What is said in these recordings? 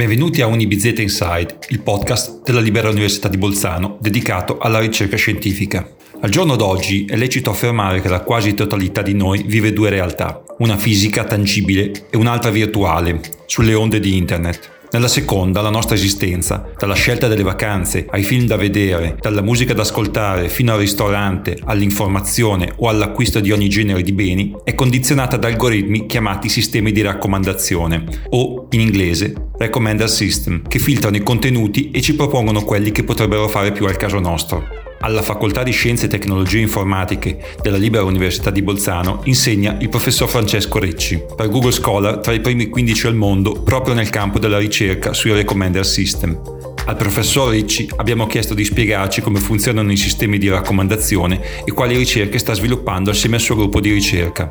Benvenuti a Unibizeta Inside, il podcast della Libera Università di Bolzano dedicato alla ricerca scientifica. Al giorno d'oggi è lecito affermare che la quasi totalità di noi vive due realtà, una fisica tangibile e un'altra virtuale, sulle onde di Internet. Nella seconda, la nostra esistenza, dalla scelta delle vacanze, ai film da vedere, dalla musica da ascoltare fino al ristorante, all'informazione o all'acquisto di ogni genere di beni, è condizionata da algoritmi chiamati sistemi di raccomandazione o, in inglese, recommender system, che filtrano i contenuti e ci propongono quelli che potrebbero fare più al caso nostro. Alla Facoltà di Scienze e Tecnologie Informatiche della Libera Università di Bolzano insegna il professor Francesco Recci, per Google Scholar tra i primi 15 al mondo proprio nel campo della ricerca sui recommender system. Al professor Ricci abbiamo chiesto di spiegarci come funzionano i sistemi di raccomandazione e quali ricerche sta sviluppando assieme al suo gruppo di ricerca.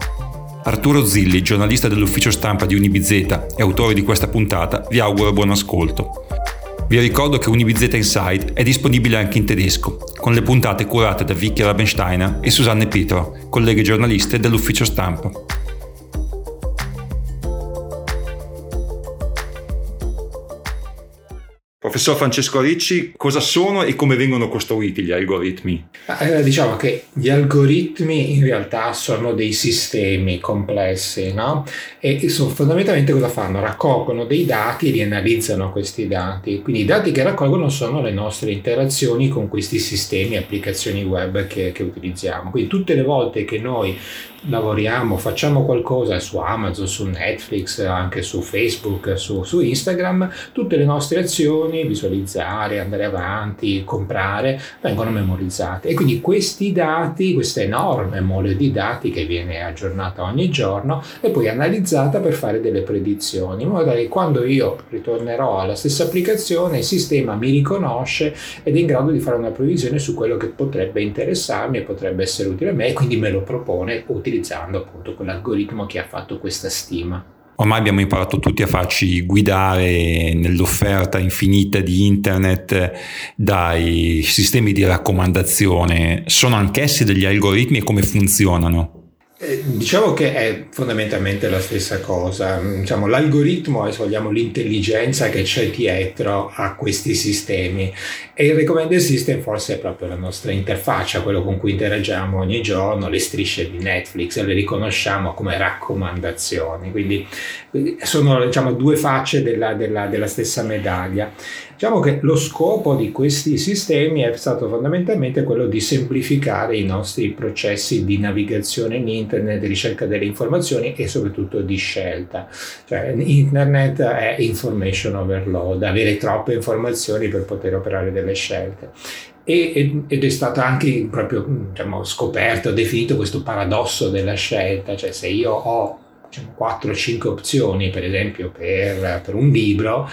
Arturo Zilli, giornalista dell'ufficio stampa di Unibizeta e autore di questa puntata, vi auguro buon ascolto. Vi ricordo che Unibizeta Inside è disponibile anche in tedesco, con le puntate curate da Vicky Rabensteiner e Susanne Petro, colleghe giornaliste dell'ufficio stampa. Professor Francesco Ricci, cosa sono e come vengono costruiti gli algoritmi? Eh, diciamo che gli algoritmi in realtà sono dei sistemi complessi, no? E sono, fondamentalmente cosa fanno? Raccolgono dei dati e li analizzano questi dati. Quindi i dati che raccolgono sono le nostre interazioni con questi sistemi, applicazioni web che, che utilizziamo. Quindi tutte le volte che noi lavoriamo, facciamo qualcosa su Amazon, su Netflix, anche su Facebook, su, su, Instagram, tutte le nostre azioni, visualizzare, andare avanti, comprare, vengono memorizzate. E quindi questi dati, questa enorme mole di dati che viene aggiornata ogni giorno, è poi analizzata per fare delle predizioni, in modo che quando io ritornerò alla stessa applicazione, il sistema mi riconosce ed è in grado di fare una previsione su quello che potrebbe interessarmi e potrebbe essere utile a me e quindi me lo propone utile utilizzando appunto quell'algoritmo che ha fatto questa stima. Ormai abbiamo imparato tutti a farci guidare nell'offerta infinita di internet dai sistemi di raccomandazione. Sono anch'essi degli algoritmi e come funzionano? Eh, diciamo che è fondamentalmente la stessa cosa, diciamo, l'algoritmo se vogliamo l'intelligenza che c'è dietro a questi sistemi. E il recommender system forse è proprio la nostra interfaccia, quello con cui interagiamo ogni giorno, le strisce di Netflix le riconosciamo come raccomandazioni, quindi sono diciamo, due facce della, della, della stessa medaglia. Diciamo che lo scopo di questi sistemi è stato fondamentalmente quello di semplificare i nostri processi di navigazione in internet, di ricerca delle informazioni e soprattutto di scelta. Cioè, internet è information overload, avere troppe informazioni per poter operare delle scelte. ed è stato anche proprio diciamo, scoperto, definito questo paradosso della scelta, cioè se io ho diciamo, 4-5 opzioni, per esempio per, per un libro,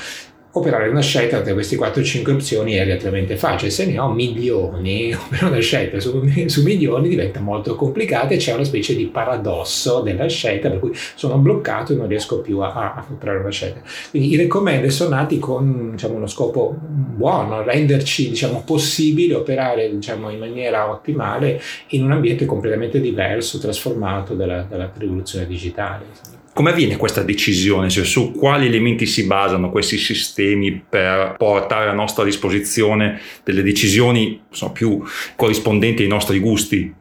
operare una scelta tra queste 4-5 opzioni è relativamente facile, se ne ho milioni, operare una scelta su, su, milioni diventa molto complicata e c'è una specie di paradosso della scelta per cui sono bloccato e non riesco più a, a operare una scelta. Quindi i recommender sono nati con diciamo, uno scopo buono, renderci diciamo, possibile operare diciamo, in maniera ottimale in un ambiente completamente diverso, trasformato dalla, dalla rivoluzione digitale. Come avviene questa decisione? Cioè, su quali elementi si basano questi sistemi per portare a nostra disposizione delle decisioni insomma, più corrispondenti ai nostri gusti?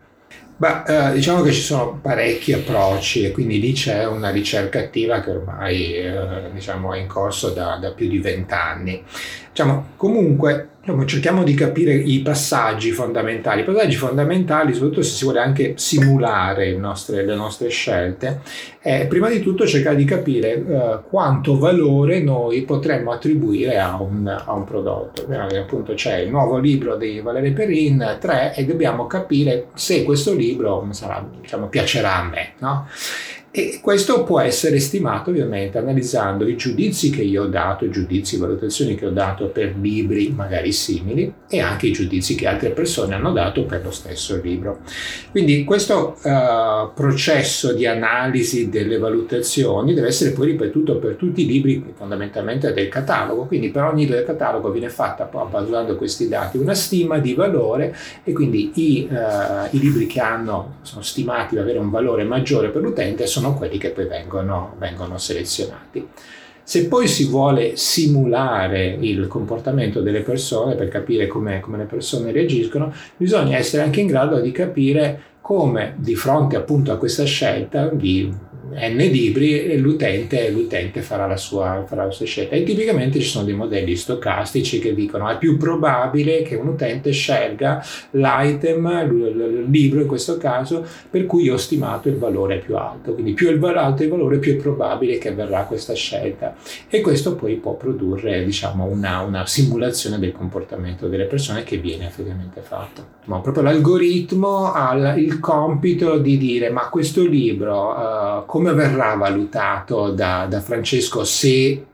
Beh, eh, diciamo che ci sono parecchi approcci e quindi lì c'è una ricerca attiva che ormai eh, diciamo, è in corso da, da più di vent'anni. Diciamo, comunque diciamo, cerchiamo di capire i passaggi fondamentali. I passaggi fondamentali, soprattutto se si vuole anche simulare nostre, le nostre scelte, è prima di tutto cercare di capire uh, quanto valore noi potremmo attribuire a un, a un prodotto. Quindi, appunto c'è il nuovo libro di Valerio Perrin 3 e dobbiamo capire se questo libro sarà, diciamo, piacerà a me. No? E questo può essere stimato ovviamente analizzando i giudizi che io ho dato, i giudizi, e valutazioni che ho dato per libri magari simili e anche i giudizi che altre persone hanno dato per lo stesso libro. Quindi questo uh, processo di analisi delle valutazioni deve essere poi ripetuto per tutti i libri fondamentalmente del catalogo, quindi per ogni libro del catalogo viene fatta basando questi dati una stima di valore e quindi i, uh, i libri che hanno, sono stimati di avere un valore maggiore per l'utente sono sono quelli che poi vengono, vengono selezionati. Se poi si vuole simulare il comportamento delle persone per capire come le persone reagiscono, bisogna essere anche in grado di capire come di fronte appunto a questa scelta di n libri l'utente, l'utente farà, la sua, farà la sua scelta. E tipicamente ci sono dei modelli stocastici che dicono è più probabile che un utente scelga l'item, il libro in questo caso, per cui ho stimato il valore più alto. Quindi più il alto il valore, più è probabile che avverrà questa scelta. E questo poi può produrre diciamo, una, una simulazione del comportamento delle persone che viene effettivamente fatto. Ma proprio l'algoritmo ha il compito di dire ma questo libro uh, come verrà valutato da, da Francesco se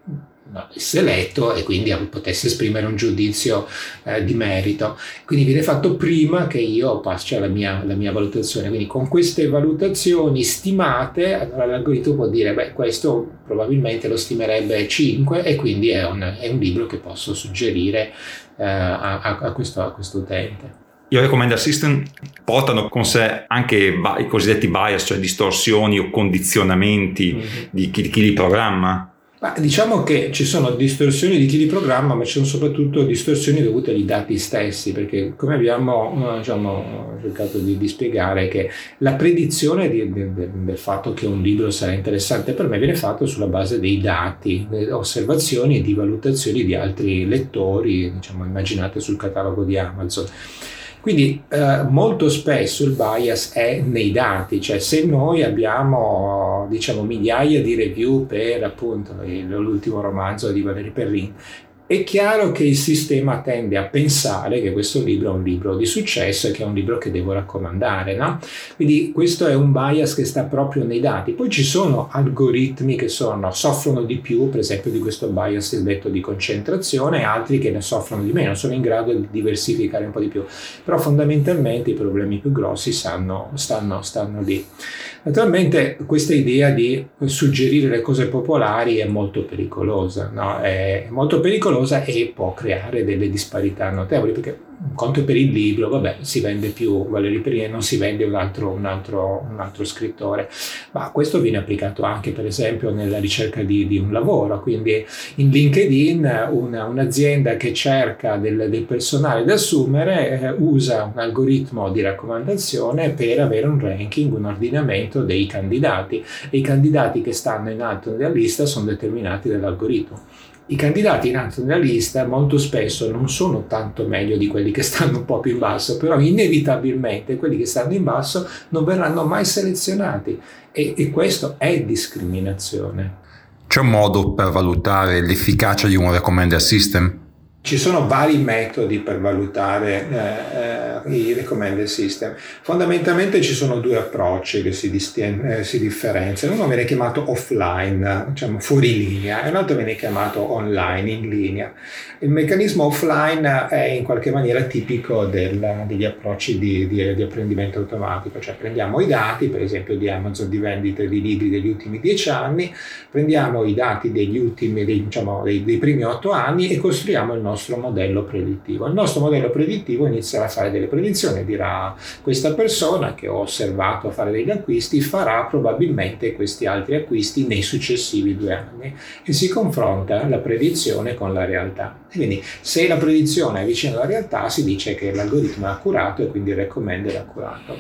no, essere letto e quindi potesse esprimere un giudizio eh, di merito. Quindi viene fatto prima che io faccia la mia, la mia, valutazione. Quindi con queste valutazioni stimate, allora l'algoritmo può dire, beh, questo probabilmente lo stimerebbe 5 e quindi è un, è un libro che posso suggerire eh, a, a, questo, a questo utente. I recommender system portano con sé anche i cosiddetti bias, cioè distorsioni o condizionamenti mm-hmm. di, chi, di chi li programma. Ma diciamo che ci sono distorsioni di chi li programma, ma ci sono soprattutto distorsioni dovute ai dati stessi, perché come abbiamo diciamo, cercato di, di, spiegare che la predizione di, di, del fatto che un libro sarà interessante per me viene fatta sulla base dei dati, osservazioni e di valutazioni di altri lettori, diciamo, immaginate sul catalogo di Amazon. Quindi eh, molto spesso il bias è nei dati, cioè se noi abbiamo diciamo migliaia di review per appunto l'ultimo romanzo di Valerie Perrin è chiaro che il sistema tende a pensare che questo libro è un libro di successo e che è un libro che devo raccomandare, no? Quindi questo è un bias che sta proprio nei dati. Poi ci sono algoritmi che sono, soffrono di più, per esempio di questo bias detto di concentrazione, e altri che ne soffrono di meno, sono in grado di diversificare un po' di più. Però fondamentalmente i problemi più grossi stanno, stanno, stanno lì. Naturalmente questa idea di suggerire le cose popolari è molto pericolosa, no? è molto pericolosa e può creare delle disparità notevoli perché un conto per il libro, vabbè, si vende più Valerio Perrier, non si vende un altro, un, altro, un altro, scrittore, ma questo viene applicato anche per esempio nella ricerca di, di un lavoro, quindi in LinkedIn una, un'azienda che cerca del, del personale da assumere eh, usa un algoritmo di raccomandazione per avere un ranking, un ordinamento dei candidati. E i candidati che stanno in alto nella lista sono determinati dall'algoritmo i candidati in alto nella lista molto spesso non sono tanto meglio di quelli che stanno un po' più in basso, però inevitabilmente quelli che stanno in basso non verranno mai selezionati e, e questo è discriminazione. C'è un modo per valutare l'efficacia di un recommender system? Ci sono vari metodi per valutare eh, eh, i recommended system. Fondamentalmente ci sono due approcci che si, distien- eh, si, differenziano. Uno viene chiamato offline, diciamo fuori linea, e l'altro viene chiamato online, in linea. Il meccanismo offline è in qualche maniera tipico del, degli approcci di, di, di, apprendimento automatico, cioè prendiamo i dati, per esempio di Amazon di vendite di libri degli ultimi dieci anni, prendiamo i dati degli ultimi, dei, diciamo, dei, dei primi otto anni e costruiamo il nostro nostro modello predittivo. Il nostro modello predittivo inizierà a fare delle predizioni, dirà questa persona che ho osservato fare degli acquisti farà probabilmente questi altri acquisti nei successivi due anni e si confronta la predizione con la realtà. E quindi se la predizione è vicina alla realtà si dice che l'algoritmo è accurato e quindi il recommender è accurato.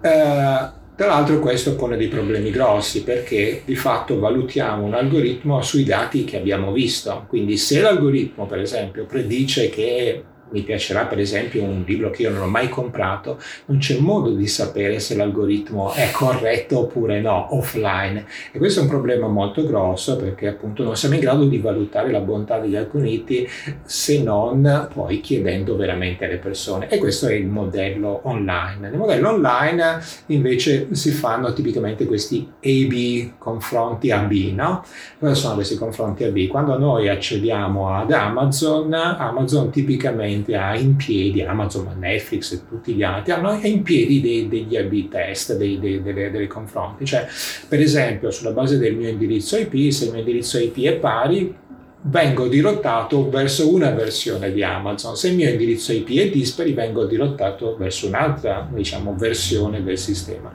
Uh, tra l'altro questo pone dei problemi grossi perché di fatto valutiamo un algoritmo sui dati che abbiamo visto. Quindi se l'algoritmo per esempio predice che mi piacerà per esempio un libro che io non ho mai comprato, non c'è modo di sapere se l'algoritmo è corretto oppure no offline. E questo è un problema molto grosso perché appunto non siamo in grado di valutare la bontà degli algoritmi se non poi chiedendo veramente alle persone. E questo è il modello online. Nel modello online invece si fanno tipicamente questi A-B confronti A-B, no? Cosa sono questi confronti A-B? Quando noi accediamo ad Amazon, Amazon tipicamente praticamente ha in piedi, Amazon, Netflix e tutti gli altri, hanno in piedi dei, degli A-B test, dei, dei, delle, delle confronti. Cioè, per esempio, sulla base del mio indirizzo IP, se il mio indirizzo IP è pari, vengo dirottato verso una versione di Amazon. Se il mio indirizzo IP è dispari, vengo dirottato verso un'altra diciamo, versione del sistema.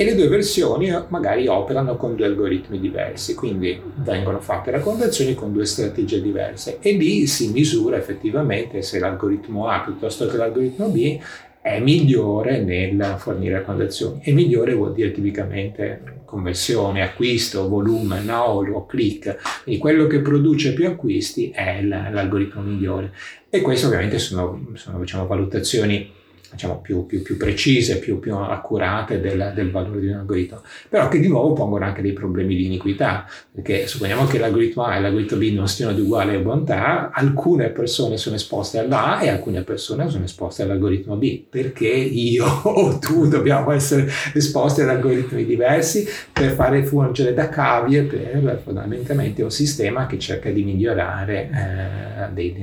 E le due versioni magari operano con due algoritmi diversi, quindi vengono fatte raccomandazioni con due strategie diverse e lì si misura effettivamente se l'algoritmo A piuttosto che l'algoritmo B è migliore nel fornire raccomandazioni. E migliore vuol dire tipicamente conversione, acquisto, volume, download o click. Quindi quello che produce più acquisti è l'algoritmo migliore. E queste ovviamente sono, sono diciamo, valutazioni diciamo, più, più, più, precise, più, più accurate del, del, valore di un algoritmo, però che di nuovo pongono anche dei problemi di iniquità, perché supponiamo che l'algoritmo A e l'algoritmo B non siano di uguale bontà, alcune persone sono esposte all'A e alcune persone sono esposte all'algoritmo B, perché io o tu dobbiamo essere esposti ad algoritmi diversi per fare fungere da cavie per fondamentalmente un sistema che cerca di migliorare eh, dei, dei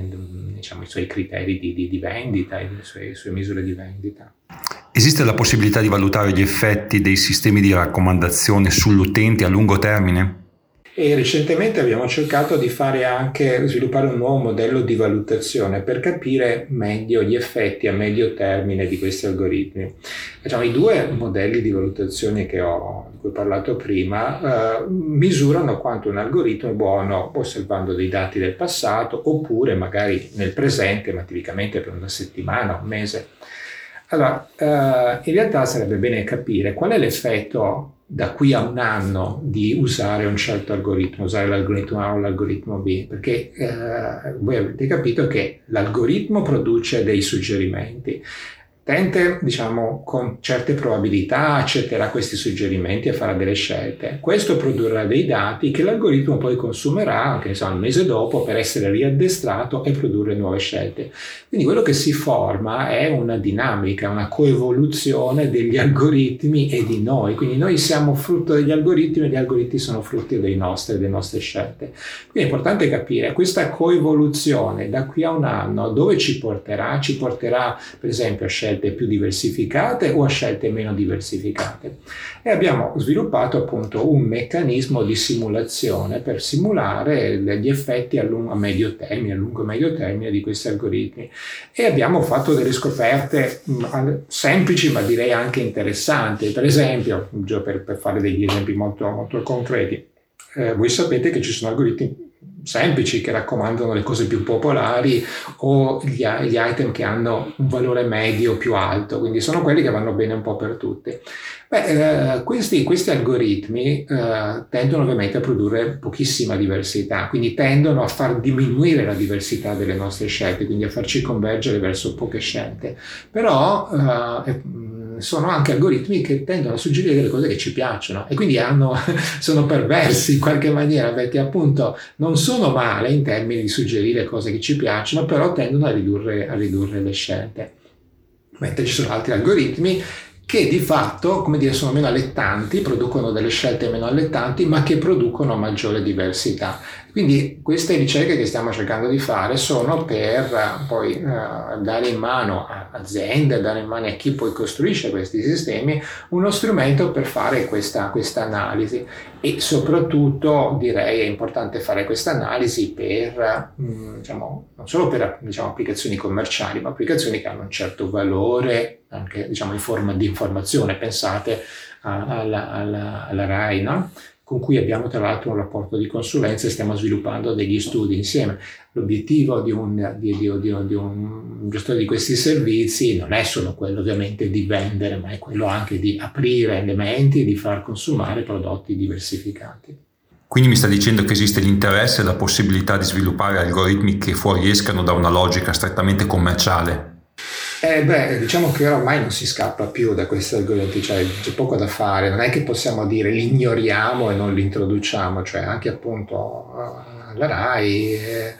diciamo, i suoi criteri di, di, di vendita e le sue, sue misure di vendita. Esiste la possibilità di valutare gli effetti dei sistemi di raccomandazione sull'utente a lungo termine? E recentemente abbiamo cercato di fare anche, sviluppare un nuovo modello di valutazione per capire meglio gli effetti a medio termine di questi algoritmi. Diciamo, I due modelli di valutazione che ho, di cui ho parlato prima eh, misurano quanto un algoritmo è buono osservando dei dati del passato oppure magari nel presente, ma tipicamente per una settimana, un mese. Allora, eh, in realtà sarebbe bene capire qual è l'effetto da qui a un anno di usare un certo algoritmo, usare l'algoritmo A o l'algoritmo B, perché eh, voi avete capito che l'algoritmo produce dei suggerimenti, l'utente, diciamo, con certe probabilità accetterà questi suggerimenti e farà delle scelte. Questo produrrà dei dati che l'algoritmo poi consumerà, anche so, un mese dopo, per essere riaddestrato e produrre nuove scelte. Quindi quello che si forma è una dinamica, una coevoluzione degli algoritmi e di noi. Quindi noi siamo frutto degli algoritmi e gli algoritmi sono frutti dei nostri, delle nostre scelte. Quindi è importante capire questa coevoluzione da qui a un anno dove ci porterà? Ci porterà per esempio a scelte scelte più diversificate o a scelte meno diversificate. E abbiamo sviluppato appunto un meccanismo di simulazione per simulare gli effetti a, lungo, a medio termine, a lungo e medio termine di questi algoritmi. E abbiamo fatto delle scoperte mh, semplici ma direi anche interessanti. Per esempio, per, per fare degli esempi molto, molto concreti, eh, voi sapete che ci sono algoritmi semplici che raccomandano le cose più popolari o gli, gli, item che hanno un valore medio più alto, quindi sono quelli che vanno bene un po' per tutti. Beh, eh, questi, questi, algoritmi eh, tendono ovviamente a produrre pochissima diversità, quindi tendono a far diminuire la diversità delle nostre scelte, quindi a farci convergere verso poche scelte. Però eh, sono anche algoritmi che tendono a suggerire delle cose che ci piacciono e quindi hanno, sono perversi in qualche maniera perché appunto non sono male in termini di suggerire cose che ci piacciono, però tendono a ridurre, a ridurre le scelte. Mentre ci sono altri algoritmi che di fatto, come dire, sono meno allettanti, producono delle scelte meno allettanti, ma che producono maggiore diversità. Quindi queste ricerche che stiamo cercando di fare sono per uh, poi uh, dare in mano a aziende, dare in mano a chi poi costruisce questi sistemi uno strumento per fare questa, analisi e soprattutto direi è importante fare questa analisi per, mm, diciamo, non solo per diciamo, applicazioni commerciali, ma applicazioni che hanno un certo valore anche diciamo, in forma di informazione. Pensate alla, alla, alla RAI, no? Con cui abbiamo tra l'altro un rapporto di consulenza e stiamo sviluppando degli studi insieme. L'obiettivo di un, di, di, di, un, gestore di questi servizi non è solo quello ovviamente di vendere, ma è quello anche di aprire elementi e di far consumare prodotti diversificati. Quindi mi sta dicendo che esiste l'interesse e la possibilità di sviluppare algoritmi che fuoriescano da una logica strettamente commerciale? Eh beh, diciamo che ormai non si scappa più da questi algoritmi, cioè c'è poco da fare, non è che possiamo dire li ignoriamo e non li introduciamo, cioè anche appunto la RAI eh,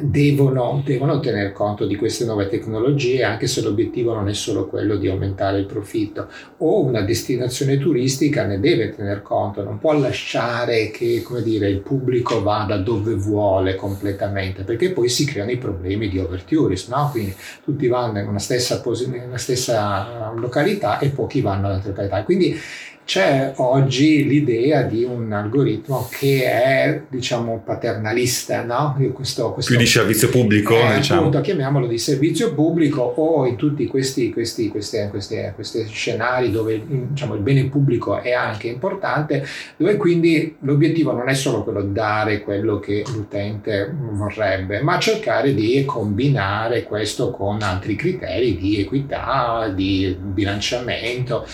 devono, devono tener conto di queste nuove tecnologie anche se l'obiettivo non è solo quello di aumentare il profitto o una destinazione turistica ne deve tener conto, non può lasciare che come dire, il pubblico vada dove vuole completamente perché poi si creano i problemi di overtourism, no? quindi tutti vanno in una stessa, pos- in una stessa località e pochi vanno ad altre località. Quindi c'è oggi l'idea di un algoritmo che è, diciamo, paternalista, no? Questo, questo, Più di servizio pubblico, eh, diciamo. Appunto, chiamiamolo di servizio pubblico o in tutti questi, questi, questi, questi scenari dove diciamo, il bene pubblico è anche importante, dove quindi l'obiettivo non è solo quello di dare quello che l'utente vorrebbe, ma cercare di combinare questo con altri criteri di equità, di bilanciamento,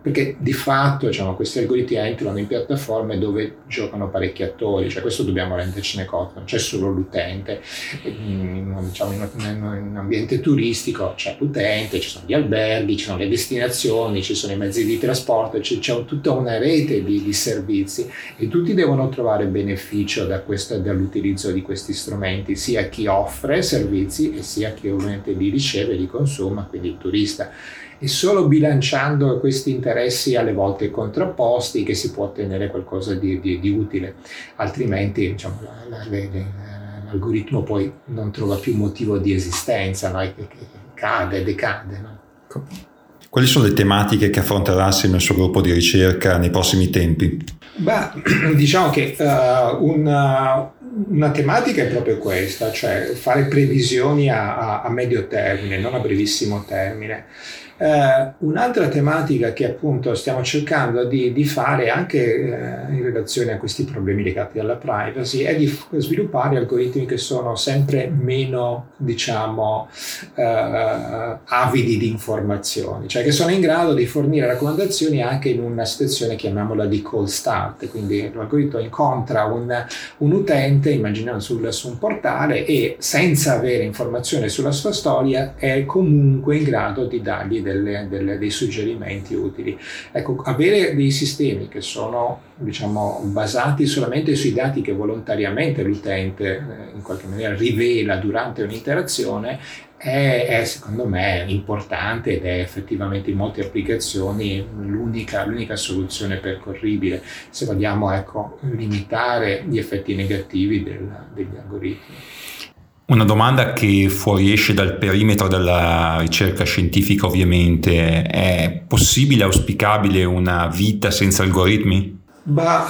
perché di fatto diciamo, questi algoritmi entrano in piattaforme dove giocano parecchi attori, cioè questo dobbiamo rendercene conto, non c'è solo l'utente, diciamo, in un ambiente turistico c'è l'utente, ci sono gli alberghi, ci sono le destinazioni, ci sono i mezzi di trasporto, c'è, c'è tutta una rete di, di, servizi e tutti devono trovare beneficio da questo, dall'utilizzo di questi strumenti, sia chi offre servizi e sia chi ovviamente li riceve, li consuma, quindi il turista e solo bilanciando questi interessi alle volte contrapposti che si può ottenere qualcosa di, di, di utile, altrimenti diciamo, la, la, la, l'algoritmo poi non trova più motivo di esistenza, no? cade, decade. No? Quali sono le tematiche che affronterà assieme al suo gruppo di ricerca nei prossimi tempi? Beh, diciamo che uh, una, una, tematica è proprio questa, cioè fare previsioni a, a, a medio termine, non a brevissimo termine. Eh, un'altra tematica che appunto stiamo cercando di, di fare anche eh, in relazione a questi problemi legati alla privacy è di sviluppare algoritmi che sono sempre meno, diciamo, eh, avidi di informazioni, cioè che sono in grado di fornire raccomandazioni anche in una situazione, chiamiamola di call start, quindi l'algoritmo incontra un, un utente, immaginando sul, su un portale e senza avere informazioni sulla sua storia è comunque in grado di dargli delle, delle, dei suggerimenti utili. Ecco, avere dei sistemi che sono diciamo, basati solamente sui dati che volontariamente l'utente eh, in qualche maniera rivela durante un'interazione è, è, secondo me importante ed è effettivamente in molte applicazioni l'unica, l'unica soluzione percorribile se vogliamo ecco, limitare gli effetti negativi del, degli algoritmi. Una domanda che fuoriesce dal perimetro della ricerca scientifica ovviamente, è possibile, auspicabile una vita senza algoritmi? Bah,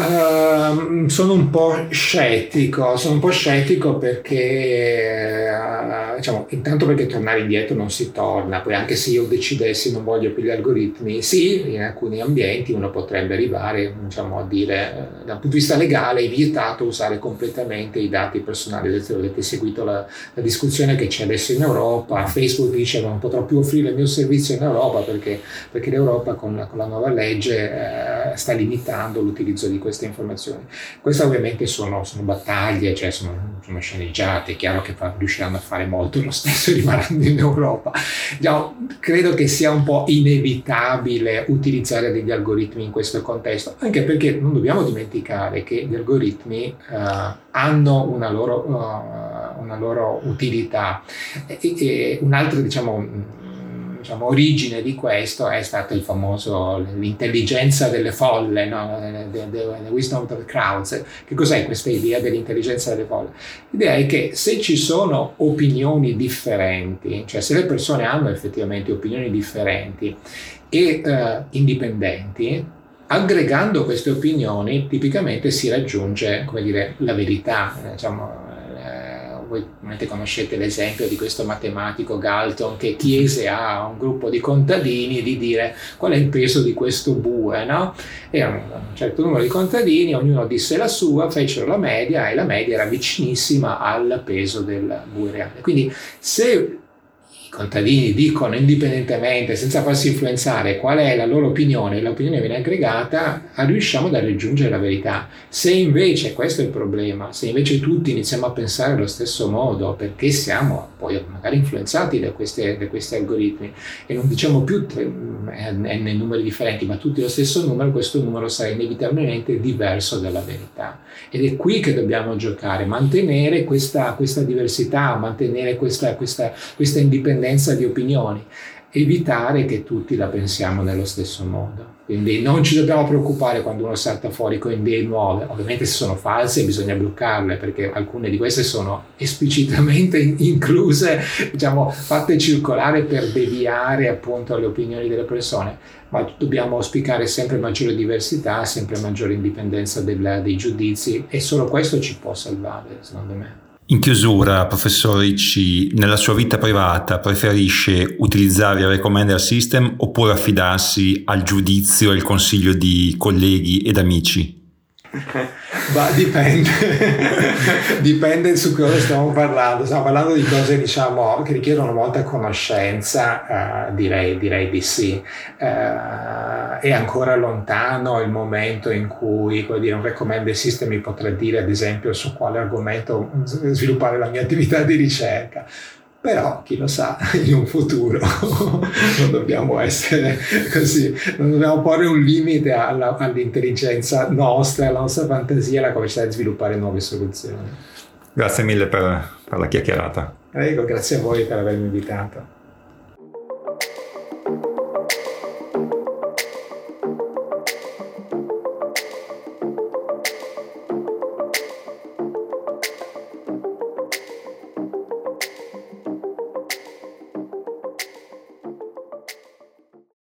uh, sono un po' scettico, sono un po' scettico perché, uh, diciamo, intanto perché tornare indietro non si torna, poi anche se io decidessi non voglio più gli algoritmi, sì, in alcuni ambienti uno potrebbe arrivare, diciamo, a dire, uh, dal punto di vista legale è vietato usare completamente i dati personali, avete seguito la, la discussione che c'è adesso in Europa, Facebook dice non potrò più offrire il mio servizio in Europa perché, perché l'Europa con con la nuova legge eh, sta limitando l'utilizzo l'utilizzo di queste informazioni. Queste ovviamente sono, sono battaglie, cioè sono, sono, sceneggiate, è chiaro che riusciranno a fare molto lo stesso rimanendo in Europa. Diciamo, credo che sia un po' inevitabile utilizzare degli algoritmi in questo contesto, anche perché non dobbiamo dimenticare che gli algoritmi uh, hanno una loro, uh, una loro utilità. E, e un'altra, diciamo, diciamo, origine di questo è stato il famoso l'intelligenza delle folle, no? the, the, the wisdom of the crowds. Che cos'è questa idea dell'intelligenza delle folle? L'idea è che se ci sono opinioni differenti, cioè se le persone hanno effettivamente opinioni differenti e uh, indipendenti, aggregando queste opinioni tipicamente si raggiunge come dire, la verità. Diciamo, voi probabilmente conoscete l'esempio di questo matematico Galton che chiese a un gruppo di contadini di dire qual è il peso di questo bue, no? Erano un certo numero di contadini, ognuno disse la sua, fecero la media e la media era vicinissima al peso del bue reale. Quindi se contadini dicono indipendentemente, senza farsi influenzare, qual è la loro opinione, l'opinione viene aggregata, riusciamo a raggiungere la verità. Se invece, questo è il problema, se invece tutti iniziamo a pensare allo stesso modo, perché siamo poi magari influenzati da, queste, da questi algoritmi e non diciamo più n numeri differenti, ma tutti lo stesso numero, questo numero sarà inevitabilmente diverso dalla verità. Ed è qui che dobbiamo giocare, mantenere questa, questa diversità, mantenere questa, questa, questa indipendenza indipendenza di opinioni, evitare che tutti la pensiamo nello stesso modo. Quindi non ci dobbiamo preoccupare quando uno salta fuori con idee nuove. Ovviamente se sono false bisogna bloccarle perché alcune di queste sono esplicitamente incluse, diciamo, fatte circolare per deviare appunto le opinioni delle persone. Ma dobbiamo auspicare sempre maggiore diversità, sempre maggiore indipendenza del, dei giudizi e solo questo ci può salvare, secondo me. In chiusura, professor Ricci, nella sua vita privata preferisce utilizzare il recommender system oppure affidarsi al giudizio e al consiglio di colleghi ed amici? Ma dipende, dipende su cosa stiamo parlando. Stiamo parlando di cose diciamo, che richiedono molta conoscenza, uh, direi, direi, di sì. Uh, è ancora lontano il momento in cui dire, un recommender system mi potrà dire, ad esempio, su quale argomento sviluppare la mia attività di ricerca però chi lo sa in un futuro non dobbiamo essere così, non dobbiamo porre un limite alla, all'intelligenza nostra, alla nostra fantasia, alla capacità di sviluppare nuove soluzioni. Grazie mille per, per la chiacchierata. Prego, grazie a voi per avermi invitato.